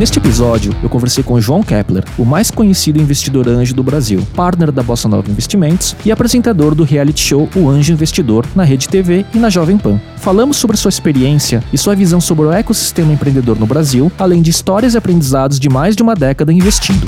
Neste episódio, eu conversei com João Kepler, o mais conhecido investidor anjo do Brasil, partner da Bossa Nova Investimentos e apresentador do reality show O Anjo Investidor na Rede TV e na Jovem Pan. Falamos sobre sua experiência e sua visão sobre o ecossistema empreendedor no Brasil, além de histórias e aprendizados de mais de uma década investindo.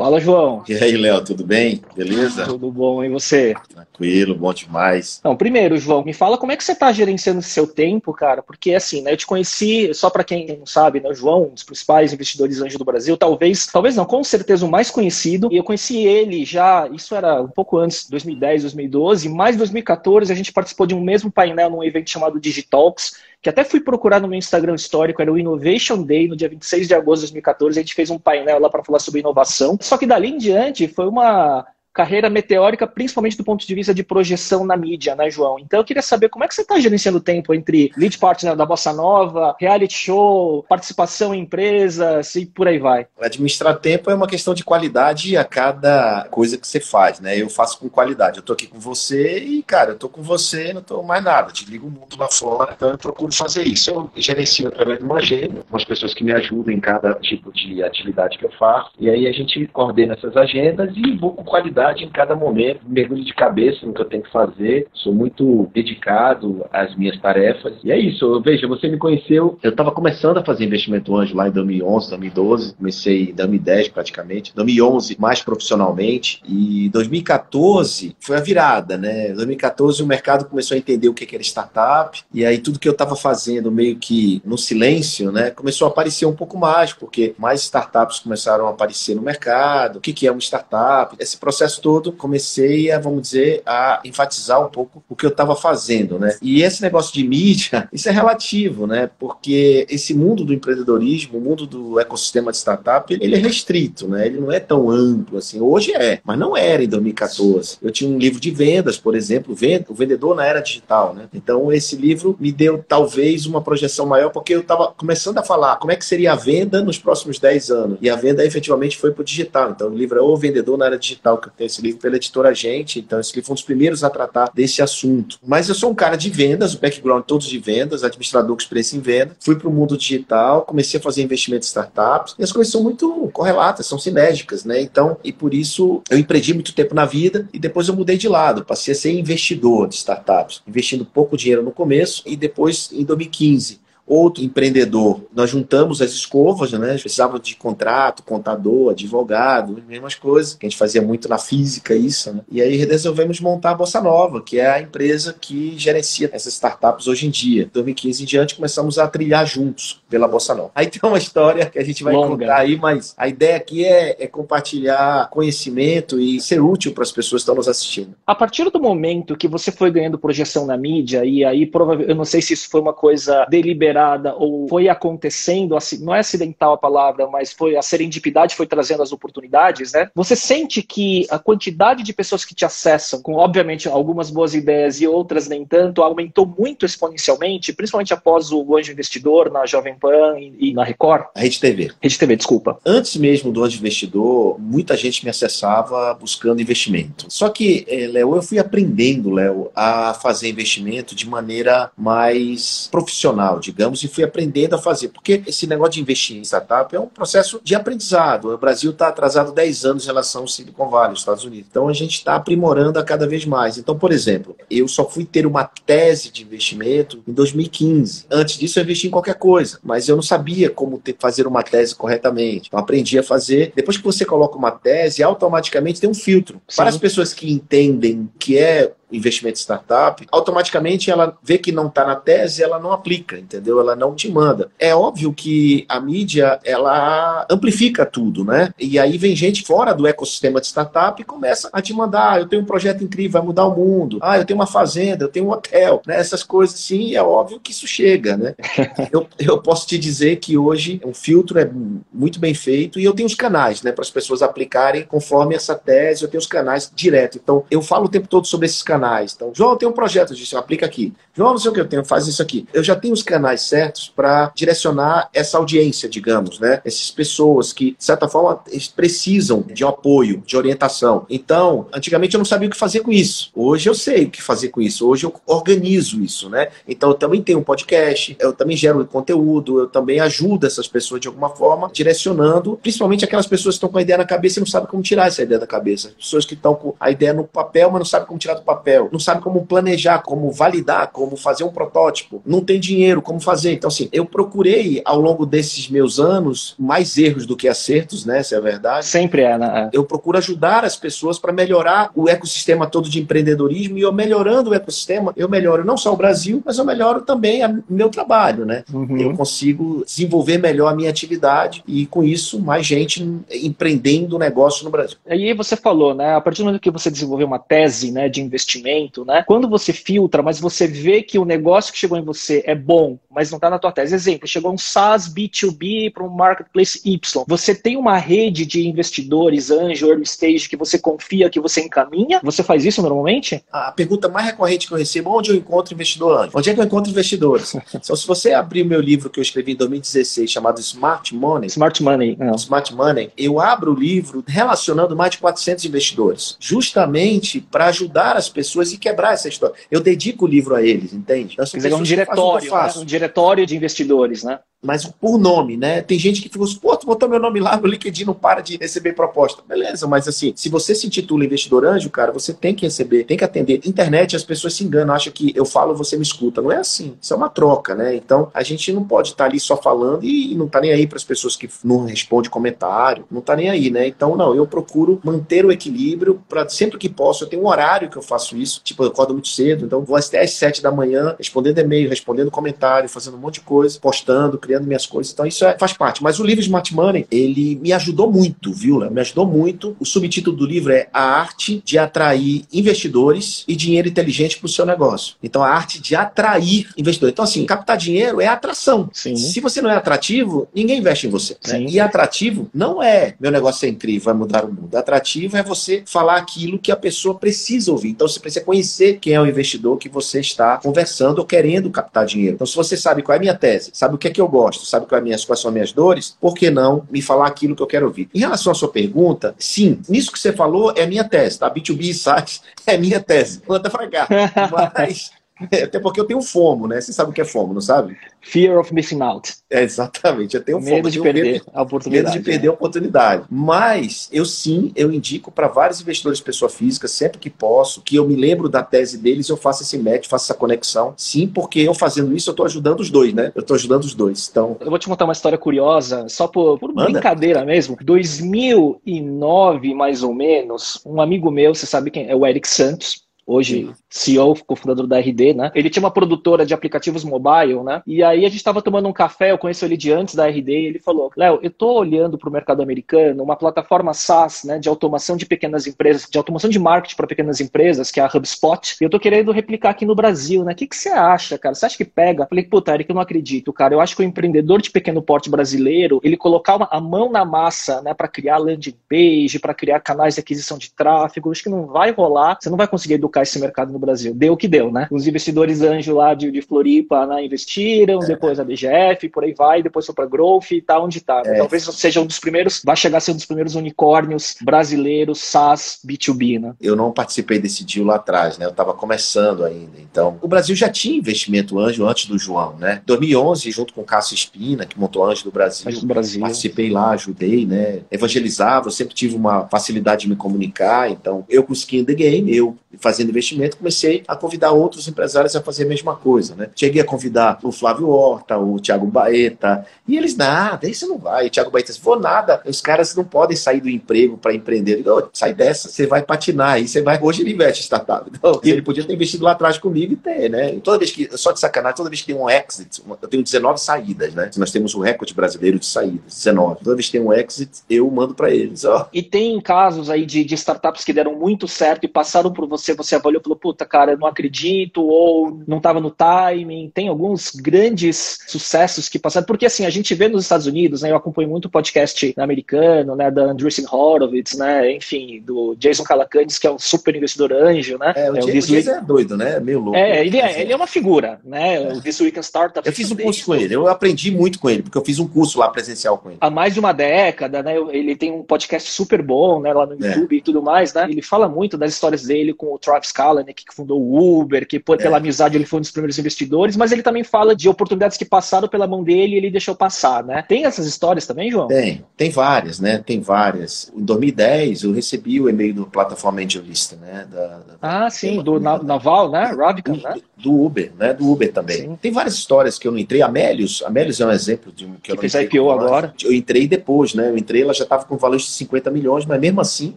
Fala, João. E aí, Léo, tudo bem? Beleza? Tudo bom, e você? Tranquilo, bom demais. Então, primeiro, João, me fala como é que você está gerenciando seu tempo, cara, porque assim, né, eu te conheci, só para quem não sabe, né, o João, um dos principais investidores anjos do Brasil, talvez, talvez não, com certeza o mais conhecido, e eu conheci ele já, isso era um pouco antes, 2010, 2012, mais 2014 a gente participou de um mesmo painel num evento chamado Digitalks, que até fui procurar no meu Instagram histórico, era o Innovation Day, no dia 26 de agosto de 2014, a gente fez um painel lá para falar sobre inovação. Só que dali em diante foi uma carreira meteórica, principalmente do ponto de vista de projeção na mídia, né, João? Então eu queria saber como é que você está gerenciando o tempo entre lead partner da Bossa Nova, reality show, participação em empresas e por aí vai. Administrar tempo é uma questão de qualidade a cada coisa que você faz, né? Eu faço com qualidade. Eu tô aqui com você e, cara, eu tô com você, não tô mais nada. Desligo o mundo lá fora, então eu procuro fazer isso. Eu gerencio através de uma agenda, umas pessoas que me ajudam em cada tipo de atividade que eu faço, e aí a gente coordena essas agendas e vou com qualidade em cada momento, mergulho de cabeça no que eu tenho que fazer, sou muito dedicado às minhas tarefas. E é isso, veja, você me conheceu, eu estava começando a fazer investimento anjo lá em 2011, 2012, comecei em 2010 praticamente, 2011 mais profissionalmente, e 2014 foi a virada, né? 2014 o mercado começou a entender o que era startup, e aí tudo que eu estava fazendo meio que no silêncio, né, começou a aparecer um pouco mais, porque mais startups começaram a aparecer no mercado, o que é uma startup, esse processo processo todo, comecei a, vamos dizer, a enfatizar um pouco o que eu estava fazendo, né? E esse negócio de mídia, isso é relativo, né? Porque esse mundo do empreendedorismo, o mundo do ecossistema de startup, ele é restrito, né? Ele não é tão amplo assim. Hoje é, mas não era em 2014. Eu tinha um livro de vendas, por exemplo, o vendedor na era digital, né? Então esse livro me deu talvez uma projeção maior, porque eu estava começando a falar como é que seria a venda nos próximos 10 anos. E a venda efetivamente foi para o digital. Então o livro é O Vendedor na Era Digital, que tem esse livro pela editora Gente, então esse livro foi um dos primeiros a tratar desse assunto. Mas eu sou um cara de vendas, o background todos de vendas, administrador com experiência em venda, fui para o mundo digital, comecei a fazer investimento em startups, e as coisas são muito correlatas, são sinérgicas, né? Então, e por isso eu empreendi muito tempo na vida e depois eu mudei de lado, passei a ser investidor de startups, investindo pouco dinheiro no começo e depois em 2015 outro empreendedor. Nós juntamos as escovas, né? Precisava de contrato, contador, advogado, as mesmas coisas, que a gente fazia muito na física isso, né? E aí resolvemos montar a Bossa Nova, que é a empresa que gerencia essas startups hoje em dia. Em 2015 em diante começamos a trilhar juntos pela Bossa Nova. Aí tem uma história que a gente vai Longa. contar aí, mas a ideia aqui é, é compartilhar conhecimento e ser útil para as pessoas que estão nos assistindo. A partir do momento que você foi ganhando projeção na mídia, e aí provavelmente, eu não sei se isso foi uma coisa deliberada ou foi acontecendo, não é acidental a palavra, mas foi a serendipidade foi trazendo as oportunidades, né? Você sente que a quantidade de pessoas que te acessam, com obviamente algumas boas ideias e outras nem tanto, aumentou muito exponencialmente, principalmente após o Anjo Investidor na Jovem Pan e, na Record? A Rede TV. Rede TV, desculpa. Antes mesmo do Anjo Investidor, muita gente me acessava buscando investimento. Só que, é, Léo, eu fui aprendendo, Léo, a fazer investimento de maneira mais profissional, digamos e fui aprendendo a fazer. Porque esse negócio de investir em startup é um processo de aprendizado. O Brasil está atrasado 10 anos em relação ao Silicon Valley, os Estados Unidos. Então a gente está aprimorando a cada vez mais. Então, por exemplo, eu só fui ter uma tese de investimento em 2015. Antes disso, eu investi em qualquer coisa, mas eu não sabia como ter, fazer uma tese corretamente. Então, aprendi a fazer. Depois que você coloca uma tese, automaticamente tem um filtro. Sim. Para as pessoas que entendem que é investimento em startup, automaticamente ela vê que não está na tese, ela não aplica, entendeu? Ela não te manda. É óbvio que a mídia, ela amplifica tudo, né? E aí vem gente fora do ecossistema de startup e começa a te mandar, ah, eu tenho um projeto incrível, vai mudar o mundo. Ah, eu tenho uma fazenda, eu tenho um hotel, né? Essas coisas assim, é óbvio que isso chega, né? eu, eu posso te dizer que hoje o filtro é muito bem feito e eu tenho os canais, né, para as pessoas aplicarem conforme essa tese, eu tenho os canais direto. Então, eu falo o tempo todo sobre esses canais canais. Então, João, tem um projeto disso, aplica aqui. João, não sei o que eu tenho, faz isso aqui. Eu já tenho os canais certos para direcionar essa audiência, digamos, né? Essas pessoas que, de certa forma, precisam de apoio, de orientação. Então, antigamente eu não sabia o que fazer com isso. Hoje eu sei o que fazer com isso. Hoje eu organizo isso, né? Então, eu também tenho um podcast, eu também gero conteúdo, eu também ajudo essas pessoas de alguma forma, direcionando, principalmente aquelas pessoas que estão com a ideia na cabeça e não sabem como tirar essa ideia da cabeça. As pessoas que estão com a ideia no papel, mas não sabem como tirar do papel, não sabem como planejar, como validar, como fazer um protótipo, não tem dinheiro, como fazer. Então, assim, eu procurei ao longo desses meus anos mais erros do que acertos, né? Se é verdade. Sempre é, né? Eu procuro ajudar as pessoas para melhorar o ecossistema todo de empreendedorismo e eu melhorando o ecossistema, eu melhoro não só o Brasil, mas eu melhoro também o meu trabalho, né? Uhum. Eu consigo desenvolver melhor a minha atividade e com isso mais gente empreendendo negócio no Brasil. Aí você falou, né? A partir do momento que você desenvolveu uma tese, né, de investimento, né? Quando você filtra, mas você vê que o negócio que chegou em você é bom, mas não está na tua tese. Exemplo, chegou um SaaS B2B para um marketplace Y. Você tem uma rede de investidores, anjo, early stage, que você confia, que você encaminha? Você faz isso normalmente? A pergunta mais recorrente que eu recebo, onde eu encontro investidor anjo? Onde é que eu encontro investidores? então, se você abrir o meu livro que eu escrevi em 2016, chamado Smart Money. Smart Money. Não. Smart Money. Eu abro o livro relacionando mais de 400 investidores, justamente para ajudar as pessoas e quebrar essa história. Eu dedico o livro a eles, entende? Então, Quer dizer, é um diretório, né? um diretório de investidores, né? Mas por nome, né? Tem gente que fica assim, pô, tu botou meu nome lá no LinkedIn, não para de receber proposta. Beleza, mas assim, se você se intitula investidor anjo, cara, você tem que receber, tem que atender. Internet, as pessoas se enganam, acham que eu falo, você me escuta. Não é assim. Isso é uma troca, né? Então, a gente não pode estar tá ali só falando e não tá nem aí para as pessoas que não respondem comentário, não tá nem aí, né? Então, não, eu procuro manter o equilíbrio para sempre que posso, eu tenho um horário que eu faço isso. Tipo, eu acordo muito cedo, então vou até às sete da manhã respondendo e-mail, respondendo comentário, fazendo um monte de coisa, postando, criando minhas coisas. Então isso é, faz parte. Mas o livro Smart Money, ele me ajudou muito, viu? Léo? Me ajudou muito. O subtítulo do livro é A Arte de Atrair Investidores e Dinheiro Inteligente para o seu negócio. Então, a arte de atrair investidores. Então, assim, captar dinheiro é atração. Sim. Se você não é atrativo, ninguém investe em você. Né? E atrativo não é meu negócio é incrível, vai mudar o mundo. Atrativo é você falar aquilo que a pessoa precisa ouvir. Então, você precisa conhecer quem é o investidor que você está conversando ou querendo captar dinheiro. Então, se você sabe qual é a minha tese, sabe o que é que eu gosto, sabe quais, minhas, quais são as minhas dores, por que não me falar aquilo que eu quero ouvir? Em relação à sua pergunta, sim, nisso que você falou é minha tese, tá? B2B Sites é minha tese. Pra cá. Mas é, até porque eu tenho fomo, né? Você sabe o que é fomo, não sabe? Fear of missing out. É, exatamente, eu tenho medo fomo. De perder medo, a oportunidade. Medo de perder é. a oportunidade. Mas eu sim, eu indico para vários investidores pessoa física, sempre que posso, que eu me lembro da tese deles, eu faço esse match, faço essa conexão. Sim, porque eu fazendo isso, eu estou ajudando os dois, né? Eu estou ajudando os dois. Então... Eu vou te contar uma história curiosa, só por, por brincadeira mesmo. 2009, mais ou menos, um amigo meu, você sabe quem é o Eric Santos, hoje CEO, cofundador da RD, né? Ele tinha uma produtora de aplicativos mobile, né? E aí a gente estava tomando um café, eu conheço ele de antes da RD, e ele falou: Léo, eu tô olhando para o mercado americano, uma plataforma SaaS, né, de automação de pequenas empresas, de automação de marketing para pequenas empresas, que é a HubSpot, e eu tô querendo replicar aqui no Brasil, né? O que, você acha, cara? Você acha que pega? Falei, puta, Eric, eu não acredito, cara. Eu acho que o empreendedor de pequeno porte brasileiro, ele colocar uma, a mão na massa, né, para criar landing page, para criar canais de aquisição de tráfego, acho que não vai rolar, você não vai conseguir educar esse mercado no Brasil. Deu o que deu, né? Os investidores anjo lá de, de Floripa né, investiram, é. depois a BGF, por aí vai, depois foi para Growth e tá onde tá. É. Talvez seja um dos primeiros, vai chegar a ser um dos primeiros unicórnios brasileiros SaaS B2B, né? Eu não participei desse deal lá atrás, né? Eu estava começando ainda. Então, o Brasil já tinha investimento anjo antes do João, né? 2011, junto com o Cássio Espina, que montou Anjo do Brasil, Anjo do Brasil. participei lá, ajudei, né? Evangelizava, eu sempre tive uma facilidade de me comunicar, então eu com skin the game, eu fazendo investimento, comecei a convidar outros empresários a fazer a mesma coisa, né? Cheguei a convidar o Flávio Horta, o Thiago Baeta, e eles, nada, isso não vai. O Thiago Baeta vou nada, os caras não podem sair do emprego para empreender. Eu digo, sai dessa, você vai patinar, aí você vai, hoje ele investe startup. Então, ele podia ter investido lá atrás comigo e ter, né? E toda vez que, só de sacanagem, toda vez que tem um exit, eu tenho 19 saídas, né? Nós temos o recorde brasileiro de saídas, 19. Toda vez que tem um exit, eu mando para eles, ó. E tem casos aí de, de startups que deram muito certo e passaram por você, você avaliou e falou, puta, puta, cara, não acredito, ou não estava no timing. Tem alguns grandes sucessos que passaram, porque assim, a gente vê nos Estados Unidos, né, eu acompanho muito o podcast americano, né, da Andreessen Horowitz, né, enfim, do Jason Calacanis, que é um super investidor anjo, né? É, o, é, o Jason é doido, né? Meio louco. É, ele é, ele é uma figura, né? É. O This Week in Startup. Eu fiz um curso com ele, eu aprendi muito com ele, porque eu fiz um curso lá presencial com ele. Há mais de uma década, né? Ele tem um podcast super bom, né, lá no é. YouTube é. e tudo mais, né? Ele fala muito das histórias dele com o Travis Kalanick, que fundou o Uber, que por, pela é. amizade ele foi um dos primeiros investidores, mas ele também fala de oportunidades que passaram pela mão dele e ele deixou passar, né? Tem essas histórias também, João? Tem, tem várias, né? Tem várias. Em 2010 eu recebi o e-mail do plataforma Angelista, né? Da, da, ah, sim, do Naval, né? Ravican, né? Do Uber, né? Do Uber também. Sim. Tem várias histórias que eu não entrei. Amélios, Amélios é um exemplo de um que eu que não fez IPO agora. Eu entrei depois, né? Eu entrei, ela já estava com valor de 50 milhões, mas mesmo assim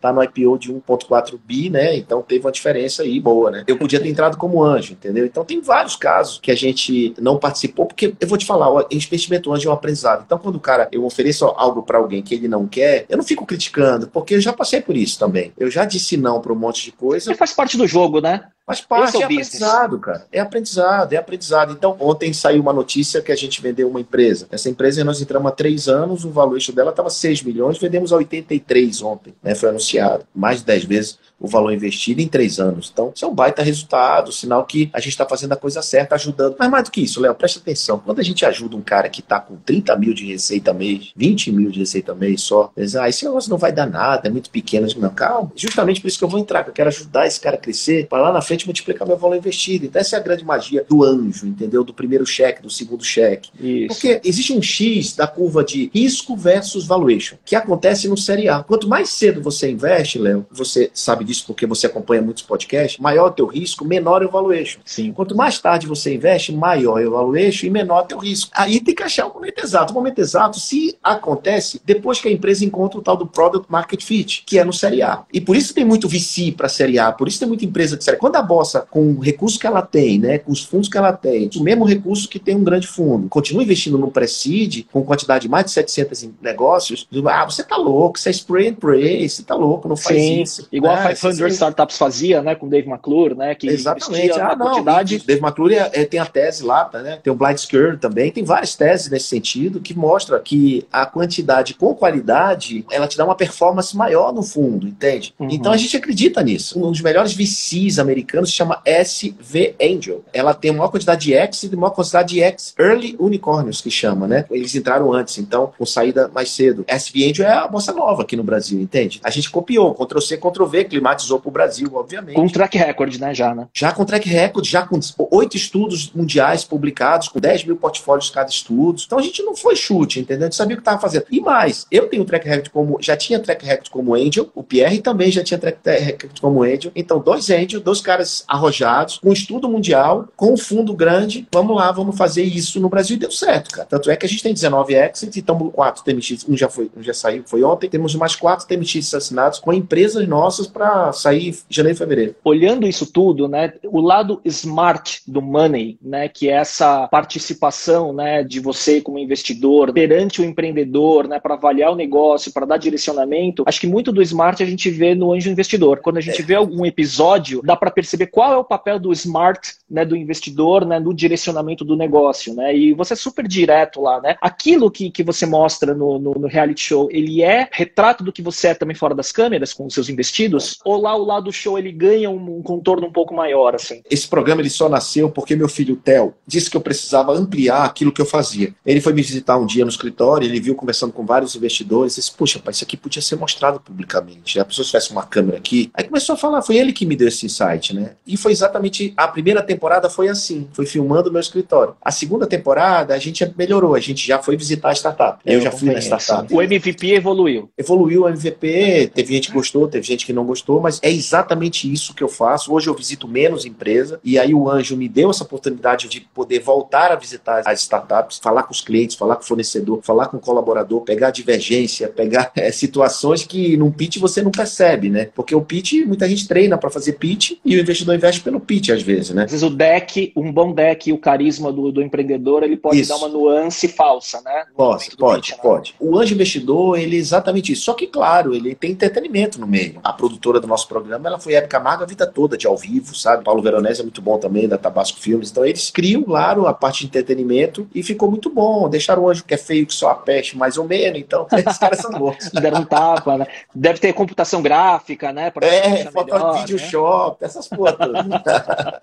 tá no IPO de 1.4 bi, né? Então teve uma diferença aí boa, né? Eu podia ter entrado como anjo, entendeu? Então tem vários casos que a gente não participou, porque eu vou te falar, o investimento anjo é um aprendizado. Então quando o cara, eu ofereço algo para alguém que ele não quer, eu não fico criticando, porque eu já passei por isso também. Eu já disse não para um monte de coisa. Faz parte do jogo, né? Faz parte, é, é aprendizado, cara. É aprendizado, é aprendizado. Então, ontem saiu uma notícia que a gente vendeu uma empresa. Essa empresa nós entramos há três anos, o valuation dela estava 6 milhões, vendemos a 83 ontem, né? Foi anunciado. Mais de 10 vezes o valor investido em três anos. Então, isso é um baita resultado, sinal que a gente está fazendo a coisa certa, ajudando. Mas mais do que isso, Léo, presta atenção. Quando a gente ajuda um cara que está com 30 mil de receita mês, 20 mil de receita mês só, diz, ah, esse negócio não vai dar nada, é muito pequeno. Digo, não, calma. Justamente por isso que eu vou entrar, que eu quero ajudar esse cara a crescer, para lá na frente multiplicar meu valor investido. Então, essa é a grande magia do anjo, entendeu? Do primeiro cheque, do segundo cheque. Isso. Porque existe um X da curva de risco versus valuation, que acontece no Série A. Quanto mais cedo você investe, Léo, você sabe disso porque você acompanha muitos podcasts, maior o teu risco, menor é o valuation. Sim. Quanto mais tarde você investe, maior é o valuation e menor é o teu risco. Aí tem que achar o momento exato. O momento exato se acontece depois que a empresa encontra o tal do Product Market Fit, que é no Série A. E por isso tem muito VC para Série A, por isso tem muita empresa de Série A. Quando a Bossa, com o recurso que ela tem, né, com os fundos que ela tem, o mesmo recurso que tem um grande fundo, continua investindo no Preside, com quantidade de mais de 700 negócios, ah, você tá louco, você é spray and pray, você tá louco, não faz Sim, isso. Igual ah, a 500 Startups fazia, né, com Dave McClure, né, que Exatamente. Ah, não, quantidade... Dave McClure é, é, tem a tese lá, tá, né, tem o Blind Scurry também, tem várias teses nesse sentido que mostra que a quantidade com qualidade, ela te dá uma performance maior no fundo, entende? Uhum. Então a gente acredita nisso. Um dos melhores VCs americanos se chama SV Angel. Ela tem a maior quantidade de X e a maior quantidade de X Early Unicorns, que chama, né? Eles entraram antes, então, com saída mais cedo. SV Angel é a moça nova aqui no Brasil, entende? A gente copiou, Ctrl-C, Ctrl-V, climatizou para o Brasil, obviamente. Com track record, né, já, né? Já com track record, já com oito estudos mundiais publicados, com 10 mil portfólios cada estudo. Então a gente não foi chute, entendeu? A gente sabia o que estava fazendo. E mais, eu tenho track record como, já tinha track record como Angel, o Pierre também já tinha track record como Angel. Então, dois Angel, dois caras arrojados, com estudo mundial, com um fundo grande. Vamos lá, vamos fazer isso no Brasil e deu certo, cara. Tanto é que a gente tem 19 exits e estamos quatro TMX, um já foi, um já saiu, foi ontem. Temos mais quatro TMX assinados com empresas nossas para sair janeiro e fevereiro. Olhando isso tudo, né, o lado smart do money, né, que é essa participação, né, de você como investidor perante o empreendedor, né, para avaliar o negócio, para dar direcionamento, acho que muito do smart a gente vê no anjo investidor. Quando a gente é. vê algum episódio, dá para perceber qual é o papel do smart, né, do investidor, né, no direcionamento do negócio, né, e você é super direto lá, né. Aquilo que, que você mostra no, no, no reality show, ele é retrato do que você é também fora das câmeras com os seus investidos? Ou lá o lado do show ele ganha um, um, contorno um pouco maior, assim. Esse programa ele só nasceu porque meu filho Theo disse que eu precisava ampliar aquilo que eu fazia. Ele foi me visitar um dia no escritório, ele viu conversando com vários investidores, disse, puxa, pai, isso aqui podia ser mostrado publicamente. A pessoa tivesse uma câmera aqui, aí começou a falar, foi ele que me deu esse insight, né? E foi exatamente, a primeira temporada foi assim, foi filmando o meu escritório. A segunda temporada a gente melhorou, a gente já foi visitar a startup. Eu, eu já fui na startup. O MVP evoluiu. Evoluiu o MVP, teve gente que gostou, teve gente que não gostou, mas é exatamente isso que eu faço. Hoje eu visito menos empresa e aí o Anjo me deu essa oportunidade de poder voltar a visitar as startups, falar com os clientes, falar com o fornecedor, falar com o colaborador, pegar divergência, pegar é, situações que num pitch você não percebe, né? Porque o pitch, muita gente treina para fazer pitch e investidor investe pelo pitch, às vezes, né? Às vezes o deck, um bom deck, o carisma do, do empreendedor, ele pode isso. dar uma nuance falsa, né? Pode, pode, pitch, pode. Né? O anjo investidor, ele é exatamente isso. Só que, claro, ele tem entretenimento no meio. A produtora do nosso programa, ela foi Hebe Camargo a vida toda de ao vivo, sabe? Paulo Veronese é muito bom também, da Tabasco Filmes. Então, eles criam, claro, a parte de entretenimento e ficou muito bom. Deixaram o anjo que é feio, que só a peste, mais ou menos. Então, esses caras são bons. Deram um tapa, né? Deve ter computação gráfica, né? é, foto melhor, vídeo né? shop, essas coisas.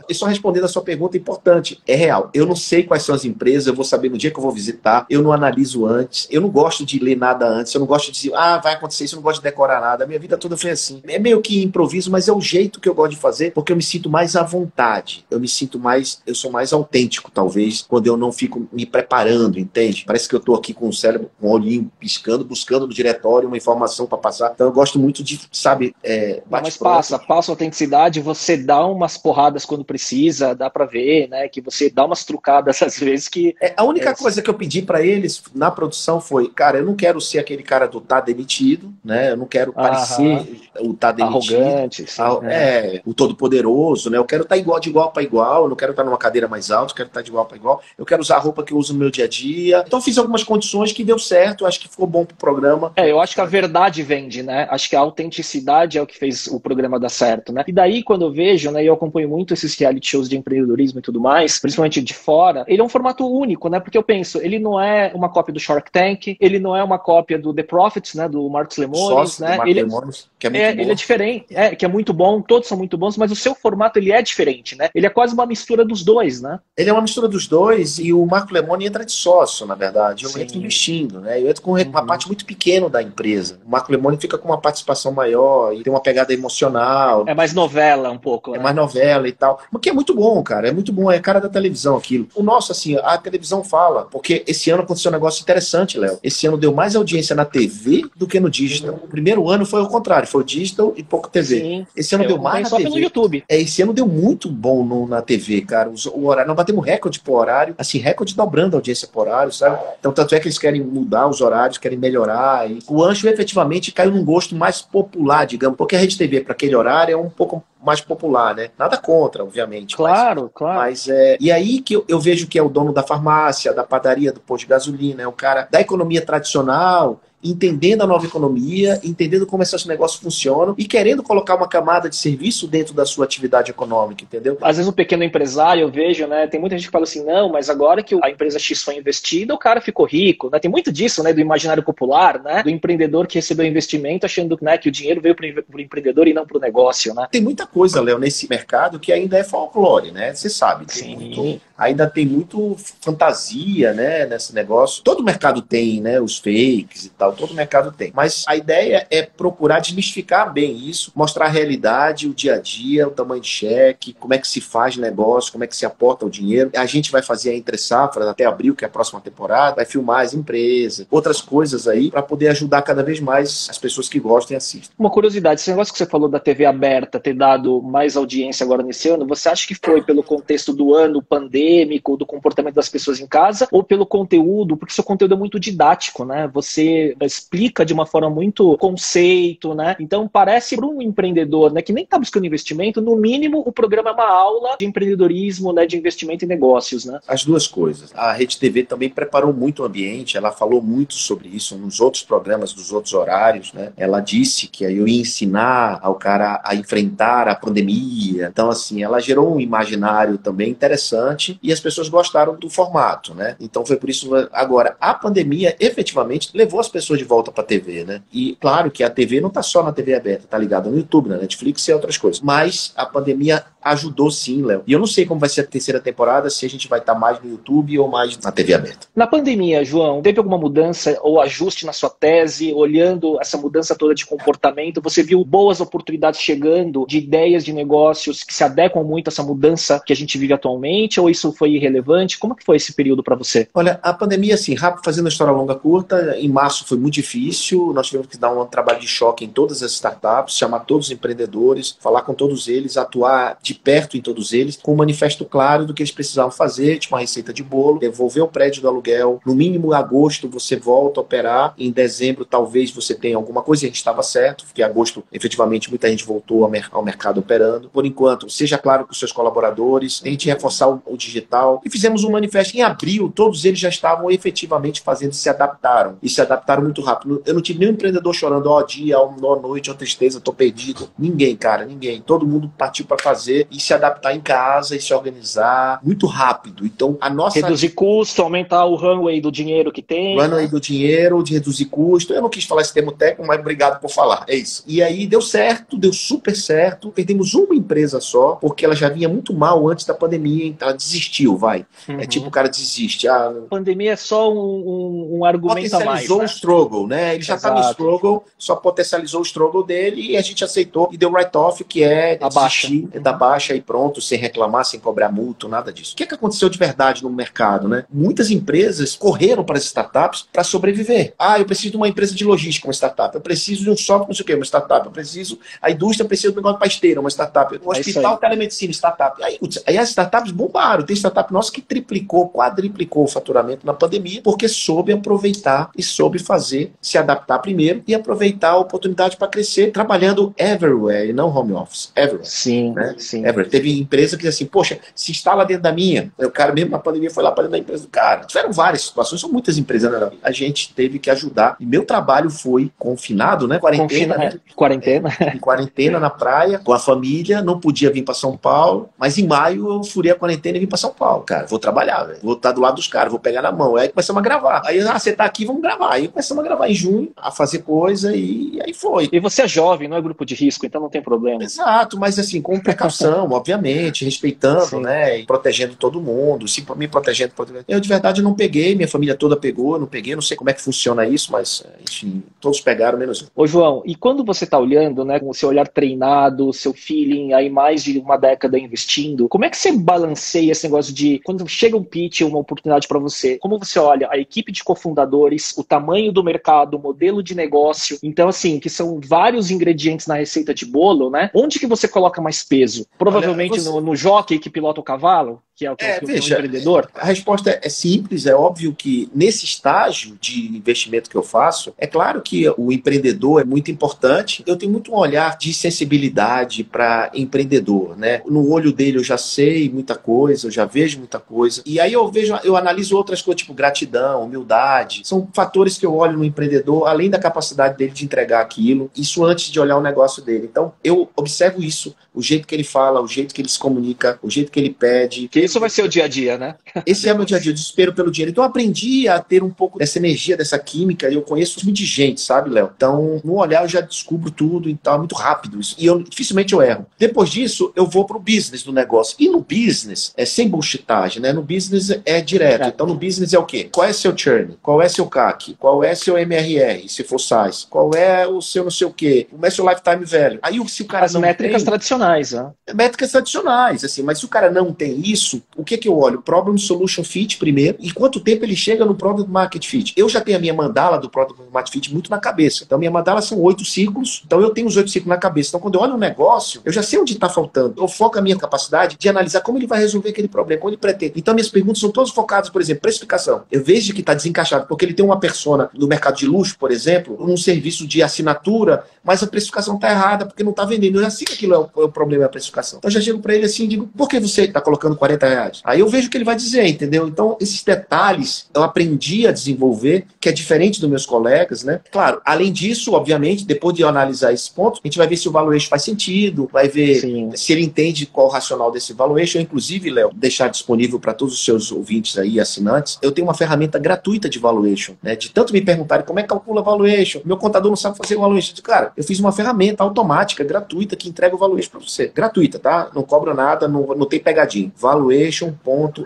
E só respondendo a sua pergunta importante, é real. Eu não sei quais são as empresas, eu vou saber no dia que eu vou visitar, eu não analiso antes, eu não gosto de ler nada antes, eu não gosto de dizer, ah, vai acontecer isso, eu não gosto de decorar nada. A minha vida toda foi assim. É meio que improviso, mas é o jeito que eu gosto de fazer, porque eu me sinto mais à vontade. Eu me sinto mais, eu sou mais autêntico, talvez, quando eu não fico me preparando, entende? Parece que eu tô aqui com o cérebro, com o olhinho piscando, buscando no diretório uma informação para passar. Então eu gosto muito de, sabe, é, mas passa, passa autenticidade, você dá umas porradas quando precisa, dá para ver, né? Que você dá umas trucadas às vezes que. É, a única é... coisa que eu pedi para eles na produção foi, cara, eu não quero ser aquele cara do tá demitido, né? Eu não quero parecer o tá demitido. Arrogante, sim, a, é. é, o todo poderoso, né? Eu quero estar tá igual de igual para igual, eu não quero estar tá numa cadeira mais alta, eu quero estar tá de igual para igual. Eu quero usar a roupa que eu uso no meu dia a dia. Então fiz algumas condições que deu certo, acho que ficou bom pro programa. É, eu acho que a verdade vende, né? Acho que a autenticidade é o que fez o programa dar certo, né? E daí, quando eu vejo, né, eu acompanho muito esses reality shows de empreendedorismo e tudo mais, principalmente de fora, ele é um formato único, né? Porque eu penso, ele não é uma cópia do Shark Tank, ele não é uma cópia do The Profits, né? Do Marcos Lemones, né? ele, Lemones, que é, muito é, ele é diferente, é, que é muito bom, todos são muito bons, mas o seu formato ele é diferente, né? Ele é quase uma mistura dos dois, né? Ele é uma mistura dos dois e o Marco Lemone entra de sócio, na verdade. Eu Sim. entro investindo, né? Eu entro com uma uhum. parte muito pequena da empresa. O Marco Lemone fica com uma participação maior e tem uma pegada emocional. É mais novela um pouco. É né? mais novela e tal. O que é muito bom, cara. É muito bom. É cara da televisão aquilo. O nosso, assim, a televisão fala. Porque esse ano aconteceu um negócio interessante, Léo. Esse ano deu mais audiência na TV do que no digital. O primeiro ano foi o contrário. Foi o digital e pouco TV. Sim. Esse ano Eu deu mais só TV. pelo YouTube. É, esse ano deu muito bom no, na TV, cara. O, horário, nós batemos recorde por horário. Assim, recorde dobrando a audiência por horário, sabe? Então, tanto é que eles querem mudar os horários, querem melhorar. E o Ancho efetivamente caiu num gosto mais popular, digamos. Porque a Rede TV, para aquele horário, é um pouco mais popular, né? Nada contra, obviamente. Claro, mas, claro. Mas é. E aí que eu, eu, vejo que é o dono da farmácia, da padaria, do posto de gasolina, é o cara da economia tradicional entendendo a nova economia, entendendo como esses negócios funcionam e querendo colocar uma camada de serviço dentro da sua atividade econômica, entendeu? Às vezes um pequeno empresário, eu vejo, né, tem muita gente que fala assim, não, mas agora que a empresa X foi investida, o cara ficou rico, né? Tem muito disso, né, do imaginário popular, né, do empreendedor que recebeu investimento achando né, que o dinheiro veio para o empreendedor e não para o negócio, né? Tem muita coisa, Léo, nesse mercado que ainda é folclore, né? Você sabe, tem muito ainda tem muito fantasia, né, nesse negócio. Todo mercado tem, né, os fakes e tal, todo mercado tem. Mas a ideia é procurar desmistificar bem isso, mostrar a realidade, o dia a dia, o tamanho de cheque, como é que se faz negócio, como é que se aporta o dinheiro. A gente vai fazer a entre safra até abril, que é a próxima temporada, vai filmar as empresas, outras coisas aí para poder ajudar cada vez mais as pessoas que gostam e assistem. Uma curiosidade, esse negócio que você falou da TV aberta ter dado mais audiência agora nesse ano, você acha que foi pelo contexto do ano pandêmico do comportamento das pessoas em casa, ou pelo conteúdo, porque seu conteúdo é muito didático, né? Você explica de uma forma muito conceito, né? Então parece para um empreendedor, né, que nem está buscando investimento, no mínimo o programa é uma aula de empreendedorismo, né, de investimento em negócios, né? As duas coisas. A Rede TV também preparou muito o ambiente, ela falou muito sobre isso nos outros programas, dos outros horários, né? Ela disse que eu ia ensinar ao cara a enfrentar a pandemia. Então, assim, ela gerou um imaginário também interessante e as pessoas gostaram do formato, né? Então foi por isso. Agora, a pandemia efetivamente levou as pessoas de volta para a TV, né? E claro que a TV não está só na TV aberta, tá ligado no YouTube, na Netflix e outras coisas. Mas a pandemia ajudou sim, Léo. E eu não sei como vai ser a terceira temporada, se a gente vai estar tá mais no YouTube ou mais na TV aberta. Na pandemia, João, teve alguma mudança ou ajuste na sua tese, olhando essa mudança toda de comportamento? Você viu boas oportunidades chegando de ideias de negócios que se adequam muito a essa mudança que a gente vive atualmente? Ou isso foi irrelevante? Como que foi esse período para você? Olha, a pandemia, assim, rápido, fazendo a história longa curta, em março foi muito difícil, nós tivemos que dar um trabalho de choque em todas as startups, chamar todos os empreendedores, falar com todos eles, atuar de perto em todos eles, com um manifesto claro do que eles precisavam fazer, tipo uma receita de bolo, devolver o prédio do aluguel, no mínimo agosto você volta a operar, em dezembro talvez você tenha alguma coisa, e a gente estava certo, porque agosto efetivamente muita gente voltou ao, mer ao mercado operando. Por enquanto, seja claro com seus colaboradores, a gente reforçar o, o digital, e fizemos um manifesto em abril, todos eles já estavam efetivamente fazendo, se adaptaram, e se adaptaram muito rápido. Eu não tive nenhum empreendedor chorando, ó oh, dia, ó oh, noite, ó oh, tristeza, tô perdido. Ninguém, cara, ninguém. Todo mundo partiu para fazer e se adaptar em casa e se organizar muito rápido. Então, a nossa. Reduzir custo, aumentar o runway do dinheiro que tem. Runway né? do dinheiro, de reduzir custo. Eu não quis falar esse termo técnico, mas obrigado por falar. É isso. E aí deu certo, deu super certo. Perdemos uma empresa só, porque ela já vinha muito mal antes da pandemia, então ela desistiu, vai. É uhum. É tipo o cara desiste. Ah, a pandemia é só um, um, um argumento a mais. Potencializou né? o struggle, né? Ele já estava no struggle, só potencializou o struggle dele e a gente aceitou e deu write-off, que é a baixa. É da baixa e pronto, sem reclamar, sem cobrar multa, nada disso. O que, é que aconteceu de verdade no mercado, né? Muitas empresas correram para as startups para sobreviver. Ah, eu preciso de uma empresa de logística, uma startup. Eu preciso de um software, não sei o quê, uma startup. Eu preciso. A indústria precisa de um negócio para esteira, uma startup. Um é hospital, telemedicina, startup. Aí, aí as startups bombaram. Tem startup nossa que triplicou, quadriplicou o faturamento na pandemia, porque soube aproveitar e soube fazer, se adaptar primeiro e aproveitar a oportunidade para crescer trabalhando everywhere e não home office. Everywhere. Sim, né? sim. Teve empresa que disse assim, poxa, se instala dentro da minha. O cara mesmo na pandemia foi lá para dentro da empresa do cara. Tiveram várias situações, são muitas empresas, né? A gente teve que ajudar. E meu trabalho foi confinado, né? Quarentena. Confina, né? Quarentena. É, em quarentena na praia, com a família, não podia vir para São Paulo, mas em maio eu furei a quarentena e vim para São Paulo, cara. Vou trabalhar, véio. vou estar do lado dos caras, vou pegar na mão. Aí começamos a gravar. Aí, ah, você tá aqui, vamos gravar. Aí começamos a gravar em junho, a fazer coisa e aí foi. E você é jovem, não é grupo de risco, então não tem problema. Exato, mas assim, com precaução, obviamente, respeitando, Sim. né? E protegendo todo mundo, se me protegendo. Eu de verdade não peguei, minha família toda pegou, não peguei, não sei como é que funciona isso, mas enfim, todos pegaram, menos eu. Ô João, e quando você tá olhando, né, com o seu olhar treinado, seu feeling aí mais de uma década investindo, como é que você balanceia esse negócio de quando chega um pitch, uma oportunidade para você, como você olha a equipe de cofundadores, o tamanho do mercado, o modelo de negócio, então assim, que são vários ingredientes na receita de bolo, né? Onde que você coloca mais peso? Provavelmente Olha, você... no, no jockey que pilota o cavalo? que é o que, é, veja, o empreendedor? A resposta é simples, é óbvio que nesse estágio de investimento que eu faço, é claro que o empreendedor é muito importante. Eu tenho muito um olhar de sensibilidade para empreendedor, né? No olho dele eu já sei muita coisa, eu já vejo muita coisa. E aí eu vejo, eu analiso outras coisas, tipo gratidão, humildade. São fatores que eu olho no empreendedor, além da capacidade dele de entregar aquilo, isso antes de olhar o negócio dele. Então, eu observo isso, o jeito que ele fala, o jeito que ele se comunica, o jeito que ele pede. Que isso vai ser o dia a dia, né? Esse é o meu dia a dia, o desespero pelo dinheiro. Então eu aprendi a ter um pouco dessa energia, dessa química, e eu conheço muito de gente, sabe, Léo? Então, no olhar eu já descubro tudo e tal, é muito rápido isso. E eu dificilmente eu erro. Depois disso, eu vou pro business do negócio. E no business, é sem bullshitagem, né? No business é direto. Então no business é o quê? Qual é seu churn? Qual é seu CAC? Qual é seu MRR, se for size? Qual é o seu não sei o quê? Como é seu lifetime value? Aí se o cara As métricas tem, tradicionais, né? Métricas tradicionais, assim, mas se o cara não tem isso, o que que eu olho? Problem Solution Fit primeiro e quanto tempo ele chega no Product Market Fit. Eu já tenho a minha mandala do Product Market Fit muito na cabeça. Então, minha mandala são oito ciclos, então eu tenho os oito ciclos na cabeça. Então, quando eu olho um negócio, eu já sei onde está faltando. Eu foco a minha capacidade de analisar como ele vai resolver aquele problema, como ele pretende. Então, minhas perguntas são todas focadas, por exemplo, precificação. Eu vejo que está desencaixado, porque ele tem uma persona no mercado de luxo, por exemplo, num serviço de assinatura, mas a precificação está errada, porque não está vendendo. Eu já sei que aquilo é o, é o problema da precificação. Então, eu já chego para ele assim e digo, por que você está colocando 40 reais? Aí eu vejo o que ele vai dizer, entendeu? Então, esses detalhes eu aprendi a desenvolver, que é diferente dos meus colegas, né? Claro, além disso, obviamente, depois de eu analisar esses pontos, a gente vai ver se o valuation faz sentido, vai ver Sim. se ele entende qual o racional desse valuation. Inclusive, Léo, deixar disponível para todos os seus ouvintes aí, assinantes, eu tenho uma ferramenta gratuita de valuation, né? De tanto me perguntarem como é que calcula valuation, meu contador não sabe fazer valuation. Eu digo, cara, eu fiz uma ferramenta automática, gratuita, que entrega o valuation para você. Gratuita, tá? Não cobra nada, não, não tem pegadinho. Valuation.com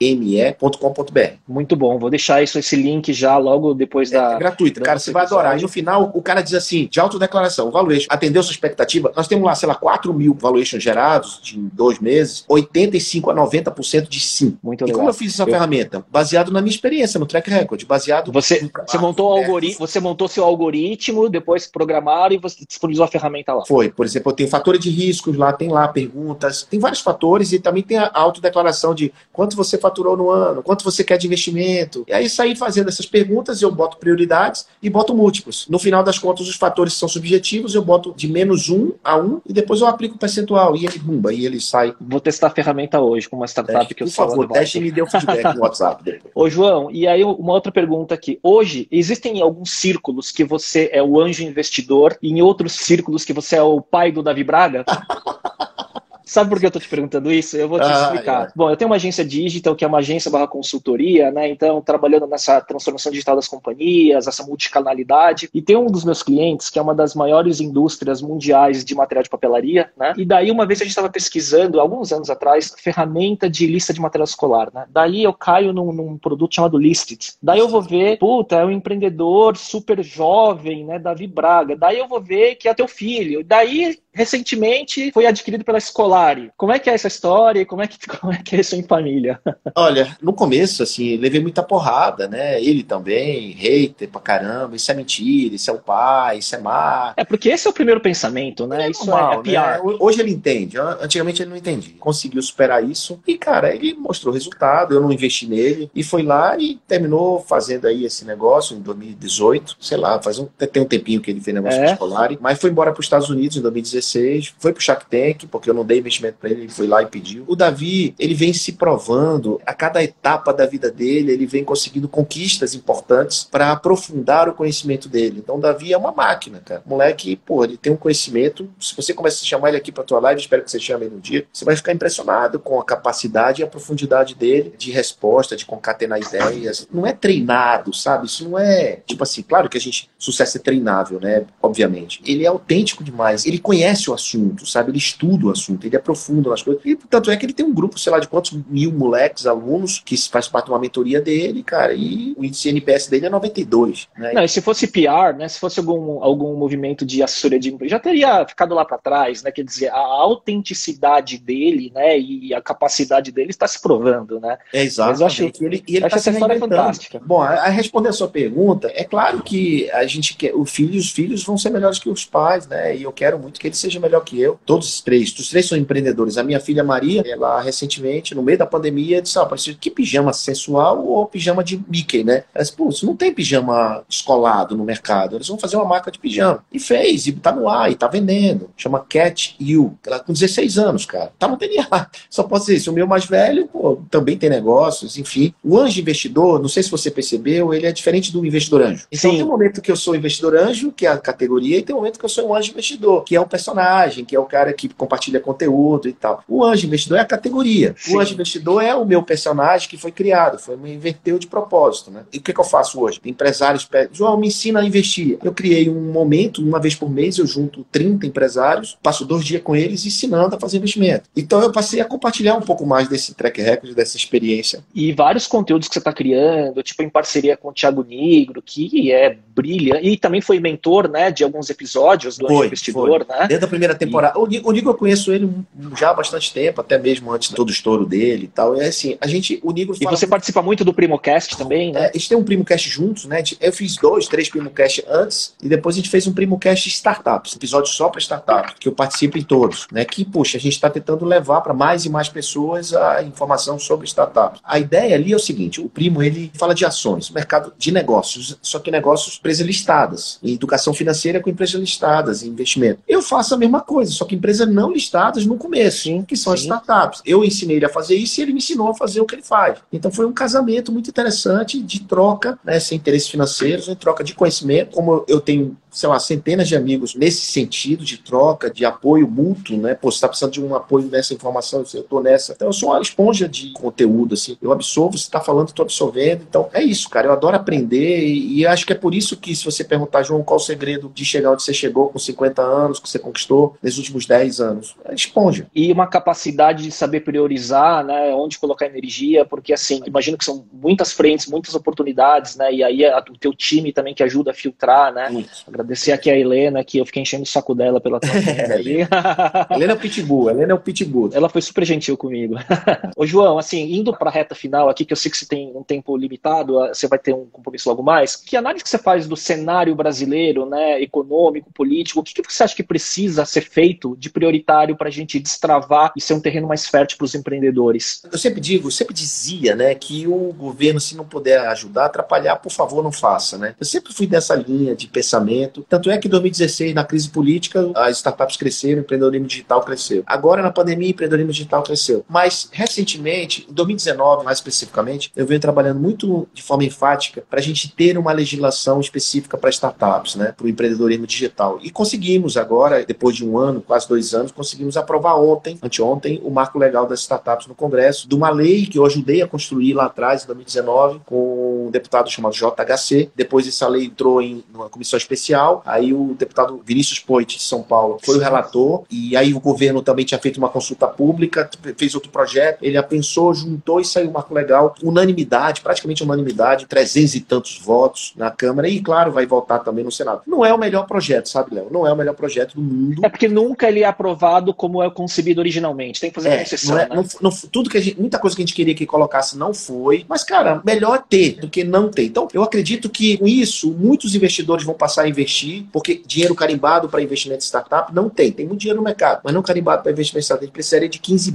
smesme.com.br. Muito bom, vou deixar isso, esse link já logo depois é, da. É gratuito, da cara, você vai adorar. E no final, o cara diz assim: de autodeclaração, o valuation atendeu sua expectativa. Nós temos lá, sei lá, 4 mil valuations gerados de dois meses, 85 a 90% de sim. Muito e legal. como eu fiz essa eu... ferramenta? Baseado na minha experiência, no track record, baseado. Você, você montou o algoritmo, você montou seu algoritmo, depois programaram e você disponibilizou a ferramenta lá. Foi, por exemplo, eu tenho fator de riscos lá, tem lá perguntas, tem vários fatores e também tem a autodeclaração de quanto você faturou no ano, quanto você quer de investimento. E aí sair fazendo essas perguntas, eu boto prioridades e boto múltiplos. No final das contas, os fatores são subjetivos, eu boto de menos um a um e depois eu aplico o percentual e ele bumba, e ele sai. Vou testar a ferramenta hoje com uma startup que eu Por favor, teste e me dê um feedback no WhatsApp depois. Ô, João, e aí uma outra pergunta aqui. Hoje, existem alguns círculos que você é o anjo investidor e em outros círculos que você é o pai do Davi Braga? Sabe por que eu estou te perguntando isso? Eu vou te ah, explicar. É. Bom, eu tenho uma agência digital, que é uma agência barra consultoria, né? Então, trabalhando nessa transformação digital das companhias, essa multicanalidade. E tem um dos meus clientes, que é uma das maiores indústrias mundiais de material de papelaria, né? E daí, uma vez a gente estava pesquisando, alguns anos atrás, ferramenta de lista de material escolar, né? Daí eu caio num, num produto chamado Listed. Daí eu vou ver, puta, é um empreendedor super jovem, né? Davi Braga. Daí eu vou ver que é teu filho. Daí recentemente foi adquirido pela Scolari. Como é que é essa história? Como é que, como é, que é isso em família? Olha, no começo, assim, levei muita porrada, né? Ele também, hater pra caramba, isso é mentira, isso é o pai, isso é má. É porque esse é o primeiro pensamento, né? É isso normal, é, é pior. Né? Hoje ele entende, antigamente ele não entendia. Conseguiu superar isso e, cara, ele mostrou resultado, eu não investi nele e foi lá e terminou fazendo aí esse negócio em 2018, sei lá, faz um, tem um tempinho que ele fez negócio é. escolar, mas foi embora para os Estados Unidos em 2016 2016, foi pro Shark Tank, porque eu não dei investimento para ele, ele foi lá e pediu. O Davi, ele vem se provando, a cada etapa da vida dele, ele vem conseguindo conquistas importantes para aprofundar o conhecimento dele. Então, o Davi é uma máquina, cara. O moleque, pô, ele tem um conhecimento. Se você começa a chamar ele aqui para tua live, espero que você chame ele no dia, você vai ficar impressionado com a capacidade e a profundidade dele de resposta, de concatenar ideias. Não é treinado, sabe? Isso não é, tipo assim, claro que a gente, sucesso é treinável, né? Obviamente. Ele é autêntico demais. Ele conhece conhece o assunto, sabe? Ele estuda o assunto, ele aprofunda nas coisas. E tanto é que ele tem um grupo, sei lá, de quantos mil moleques, alunos, que faz parte de uma mentoria dele, cara, e o índice NPS dele é 92. Né? Não, e se fosse PR, né? Se fosse algum, algum movimento de assessoria de empresa, já teria ficado lá para trás, né? Quer dizer, a autenticidade dele, né? E a capacidade dele está se provando, né? É exato. eu acho, ele, e ele acho tá essa história fantástica. Bom, a, a responder a sua pergunta, é claro que a gente quer, o filho, os filhos vão ser melhores que os pais, né? E eu quero muito que eles seja melhor que eu. Todos os três, os três são empreendedores. A minha filha Maria, ela recentemente, no meio da pandemia, disse: ah, que pijama sensual ou pijama de Mickey, né? Ela disse, Pô, não tem pijama escolado no mercado. Eles vão fazer uma marca de pijama. E fez, e tá no ar, e tá vendendo. Chama Cat You. Ela com 16 anos, cara. Tá no DNA. Só posso dizer isso. O meu mais velho, pô, também tem negócios, enfim. O anjo investidor, não sei se você percebeu, ele é diferente do investidor anjo. Então Sim. tem um momento que eu sou investidor anjo, que é a categoria, e tem um momento que eu sou um anjo investidor, que é um personagem personagem, que é o cara que compartilha conteúdo e tal. O anjo investidor é a categoria. Sim. O anjo investidor é o meu personagem que foi criado, foi me inverteu de propósito, né? E o que, que eu faço hoje? Empresários pedem, João, me ensina a investir. Eu criei um momento, uma vez por mês, eu junto 30 empresários, passo dois dias com eles ensinando a fazer investimento. Então eu passei a compartilhar um pouco mais desse track record, dessa experiência. E vários conteúdos que você está criando, tipo em parceria com o Thiago Negro, que é brilhante, e também foi mentor, né, de alguns episódios do Anjo Investidor, foi. né? Desde a primeira temporada. E... O Nigo eu conheço ele já há bastante tempo, até mesmo antes do estouro dele e tal. É assim, a gente, o Nigo E você participa muito do PrimoCast também, né? É, a gente tem um PrimoCast juntos, né? Eu fiz dois, três PrimoCast antes e depois a gente fez um PrimoCast Startups, episódio só para startups, que eu participo em todos, né? Que, puxa, a gente está tentando levar para mais e mais pessoas a informação sobre startups. A ideia ali é o seguinte, o Primo, ele fala de ações, mercado de negócios, só que negócios empresas listadas, em educação financeira com empresas listadas, em investimento. Eu faço a mesma coisa, só que empresas não listadas no começo, sim, que são sim. as startups. Eu ensinei ele a fazer isso e ele me ensinou a fazer o que ele faz. Então foi um casamento muito interessante de troca, né, sem interesses financeiros, em troca de conhecimento. Como eu tenho sei lá, centenas de amigos nesse sentido de troca, de apoio mútuo, né? Pô, você tá precisando de um apoio nessa informação, eu tô nessa. Então eu sou uma esponja de conteúdo, assim. Eu absorvo, você tá falando, eu tô absorvendo. Então é isso, cara. Eu adoro aprender e, e acho que é por isso que se você perguntar, João, qual o segredo de chegar onde você chegou com 50 anos, que você conquistou nesses últimos 10 anos? É esponja. E uma capacidade de saber priorizar, né? Onde colocar energia, porque assim, imagino que são muitas frentes, muitas oportunidades, né? E aí o teu time também que ajuda a filtrar, né? Agradecer aqui a Helena, que eu fiquei enchendo o saco dela pela Helena é o pitbull, Helena é o pitbull. Ela foi super gentil comigo. Ô João, assim, indo para a reta final aqui, que eu sei que você tem um tempo limitado, você vai ter um compromisso logo mais, que análise que você faz do cenário brasileiro, né, econômico, político, o que, que você acha que precisa precisa ser feito de prioritário para a gente destravar e ser um terreno mais fértil para os empreendedores? Eu sempre digo, sempre dizia, né, que o governo, se não puder ajudar, atrapalhar, por favor, não faça, né? Eu sempre fui dessa linha de pensamento. Tanto é que em 2016, na crise política, as startups cresceram, o empreendedorismo digital cresceu. Agora, na pandemia, o empreendedorismo digital cresceu. Mas, recentemente, em 2019, mais especificamente, eu venho trabalhando muito de forma enfática para a gente ter uma legislação específica para startups, né, para o empreendedorismo digital. E conseguimos agora, depois de um ano, quase dois anos, conseguimos aprovar ontem, anteontem, o marco legal das startups no Congresso, de uma lei que eu ajudei a construir lá atrás, em 2019, com um deputado chamado JHC. Depois essa lei entrou em uma comissão especial, aí o deputado Vinícius Poit, de São Paulo, foi o relator, e aí o governo também tinha feito uma consulta pública, fez outro projeto, ele a pensou, juntou e saiu o marco legal, unanimidade, praticamente unanimidade, 300 e tantos votos na Câmara, e claro, vai votar também no Senado. Não é o melhor projeto, sabe, Léo? Não é o melhor projeto do mundo. É porque nunca ele é aprovado como é concebido originalmente, tem que fazer É, concessão, não é- né? não- não- tudo que gente, muita coisa que a gente queria que colocasse não foi, mas cara, melhor ter do que não ter. Então, eu acredito que com isso muitos investidores vão passar a investir, porque dinheiro carimbado para investimento em startup não tem, tem muito dinheiro no mercado, mas não carimbado para investimento em startup, a gente precisaria de 15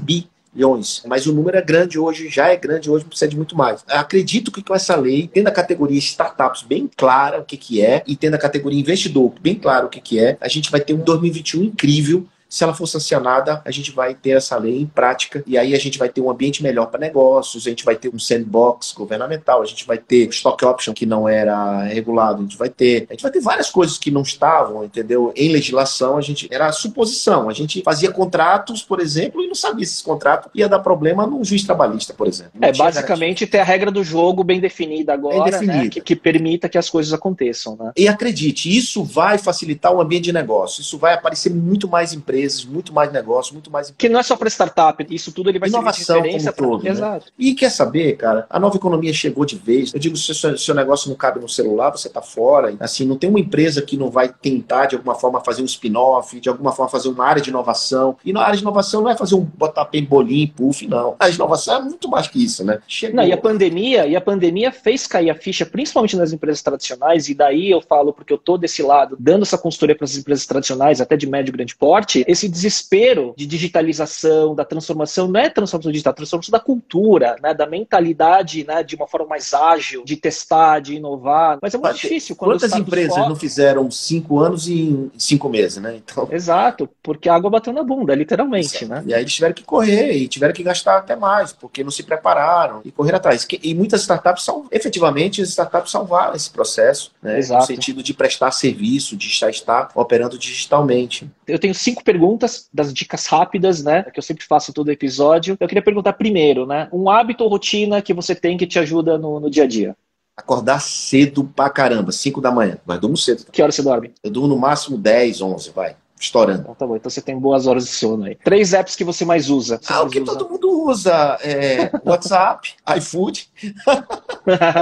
bilhões. Mas o número é grande hoje, já é grande hoje, precisa de muito mais. Acredito que com essa lei, tendo a categoria startups bem clara o que, que é, e tendo a categoria investidor bem claro o que, que é, a gente vai ter um 2021 incrível se ela for sancionada, a gente vai ter essa lei em prática e aí a gente vai ter um ambiente melhor para negócios, a gente vai ter um sandbox governamental, a gente vai ter stock option que não era regulado, a gente vai ter, a gente vai ter várias coisas que não estavam, entendeu? Em legislação, a gente era suposição, a gente fazia contratos, por exemplo, e não sabia se esse contrato ia dar problema num juiz trabalhista, por exemplo. Não É basicamente ter a regra do jogo bem definida agora, Bem definida. né, que, que permita que as coisas aconteçam, né? E acredite, isso vai facilitar o ambiente de negócio. Isso vai aparecer muito mais empresas, muito mais negócio, muito mais Que não é só para startup, isso tudo ele vai Inovação de referência como um pra- todo, né? Exato. E quer saber, cara, a nova economia chegou de vez. Eu digo, se o seu, negócio não cabe no celular, você tá fora. Assim, não tem uma empresa que não vai tentar, de alguma forma, fazer um spin-off, de alguma forma, fazer uma área de inovação. E na área de inovação não é fazer um botar pen bolinho, puff, não. A inovação é muito mais que isso, né? Chegou. Não, e a pandemia, e a pandemia fez cair a ficha, principalmente nas empresas tradicionais, e daí eu falo porque eu tô desse lado, dando essa consultoria para as empresas tradicionais, até de médio e grande porte, esse desespero de digitalização, da transformação, não é transformação digital, é transformação da cultura, né, da mentalidade, né, de uma forma mais ágil, de testar, de inovar. Mas é muito Mas difícil quando Quantas empresas não fizeram cinco anos em cinco meses, né? Então. Exato, porque a água bateu na bunda, literalmente, né? E aí eles tiveram que correr e tiveram que gastar até mais, porque não se prepararam e correr atrás. E muitas startups são, efetivamente, as startups salvaram esse processo, né? Exato. No sentido de prestar serviço, de já estar operando digitalmente. Eu tenho cinco perguntas das dicas rápidas, né? Que eu sempre faço todo episódio. Eu queria perguntar primeiro, né? Um hábito ou rotina que você tem que te ajuda no, no dia a dia. Acordar cedo pra caramba, 5 da manhã. Mas durmo cedo. Que hora você dorme? Eu durmo no máximo 10, 11, vai. Estourando. Então tá bom, então você tem boas horas de sono aí. Três apps que você mais usa. Você Ah, o mais que usa? todo mundo usa é WhatsApp, iFood.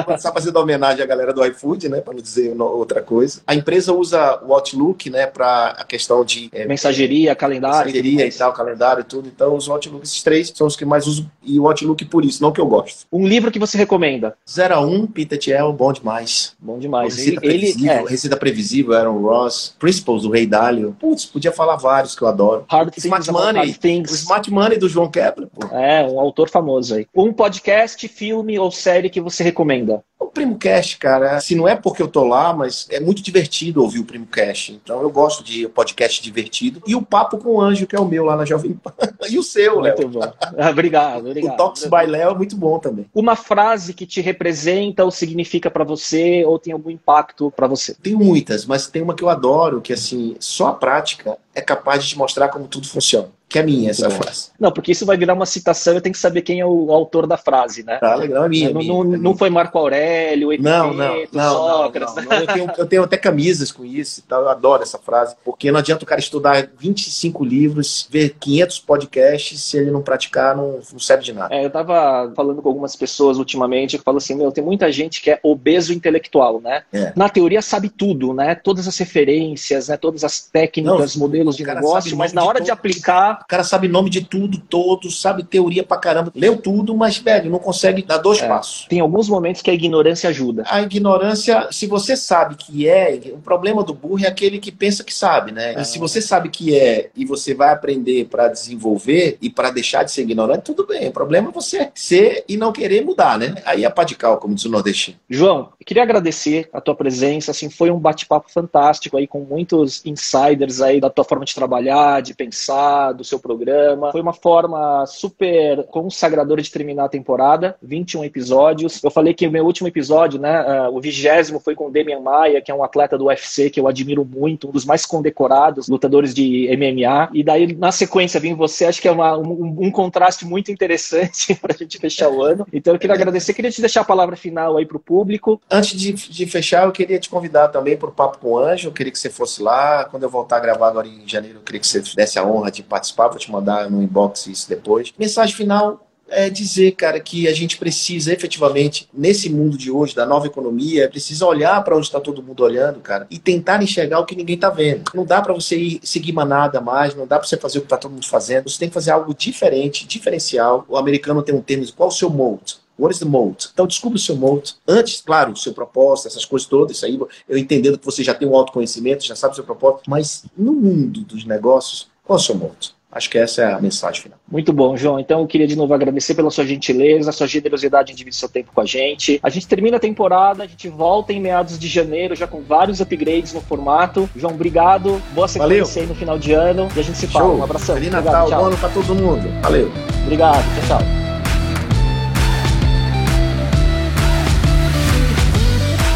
WhatsApp fazendo homenagem à galera do iFood, né? Para não dizer outra coisa. A empresa usa o Outlook, né? Para a questão de é, Mensageria, calendário. mensageria e tal, calendário e tudo. Então, os Outlook, esses três são os que mais uso. E o Outlook por isso, não que eu gosto. Um livro que você recomenda. 0 a 1, Peter Thiel, bom demais. Bom demais. Receita Ele, ele previsível, é Receita previsível, Aaron Ross. Principles, do Rei Dalio. Putz, podia falar vários que eu adoro. Hard Smart Things About Money. O Smart Money do João Kepler, pô. É, um autor famoso aí. Um podcast, filme ou série que você recomenda. O Primo Cast, cara, se não é porque eu tô lá, mas é muito divertido ouvir o Primo Cast. Então eu gosto de podcast divertido. E o Papo com o Anjo, que é o meu lá na Jovem Pan. e o seu, Léo. Muito bom. Ah, obrigado, O obrigado. Talks by Léo é muito bom também. Uma frase que te representa ou significa pra você ou tem algum impacto pra você. Tem muitas, mas tem uma que eu adoro, que assim, só a prática é capaz de te mostrar como tudo funciona. Que é minha essa Muito bom. frase. Não, porque isso vai virar uma citação, eu tenho que saber quem é o autor da frase, né? Tá legal, é minha. não, minha, não, minha. não foi Marco Aurélio, Não, não, Epiteto, não, não, Sócrates. não, não. Eu, tenho, eu tenho até camisas com isso e tal, eu adoro essa frase, porque não adianta o cara estudar 25 livros, ver 500 podcasts, se ele não praticar, não, não serve de nada. É, eu tava falando com algumas pessoas ultimamente que falam assim, meu, tem muita gente que é obeso intelectual, né? É. Na teoria sabe tudo, né? Todas as referências, né? Todas as técnicas, modelos de negócio, mas na de hora de todo- aplicar O cara sabe nome de tudo, todos, sabe teoria pra caramba. Leu tudo, mas, velho, não consegue dar dois é. passos. Tem alguns momentos que a ignorância ajuda. A ignorância, se você sabe que é, o problema do burro é aquele que pensa que sabe, né? É. Se você sabe que é e você vai aprender para desenvolver e para deixar de ser ignorante, tudo bem. O problema é você ser e não querer mudar, né? Aí é pá de cal, como diz o nordestino. João, eu queria agradecer a tua presença, assim, foi um bate-papo fantástico aí com muitos insiders aí da tua forma de trabalhar, de pensar, do seu programa. Foi uma forma super consagradora de terminar a temporada, 21 episódios. Eu falei que o meu último episódio, né, uh, o vigésimo foi com o Demian Maia, que é um atleta do UFC que eu admiro muito, um dos mais condecorados lutadores de MMA. E daí, na sequência, vim você, acho que é uma, um, um contraste muito interessante para a gente fechar o ano. Então, eu queria agradecer, queria te deixar a palavra final aí para o público. Antes de, de fechar, eu queria te convidar também para o Papo com o Anjo. Eu queria que você fosse lá. Quando eu voltar a gravar agora em janeiro, eu queria que você desse a honra de participar. Vou te mandar no inbox isso depois. Mensagem final: é dizer, cara, que a gente precisa efetivamente, nesse mundo de hoje, da nova economia, precisa olhar para onde está todo mundo olhando, cara, e tentar enxergar o que ninguém está vendo. Não dá para você ir seguir manada mais, não dá para você fazer o que está todo mundo fazendo. Você tem que fazer algo diferente, diferencial. O americano tem um termo, qual o seu mode? What is the? Então, descubra o seu mode. Antes, claro, o seu propósito, essas coisas todas, isso aí, eu entendendo que você já tem um autoconhecimento, já sabe o seu propósito, mas no mundo dos negócios, qual é o seu mode? Acho que essa é a mensagem final. Muito bom, João. Então eu queria de novo agradecer pela sua gentileza, sua generosidade em dividir seu tempo com a gente. A gente termina a temporada, a gente volta em meados de janeiro, já com vários upgrades no formato. João, obrigado. Boa sequência aí no final de ano. E a gente se fala. Show. Um abração. Feliz Natal, bom ano pra todo mundo. Valeu. Obrigado. Tchau, tchau.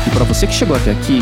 E para você que chegou até aqui,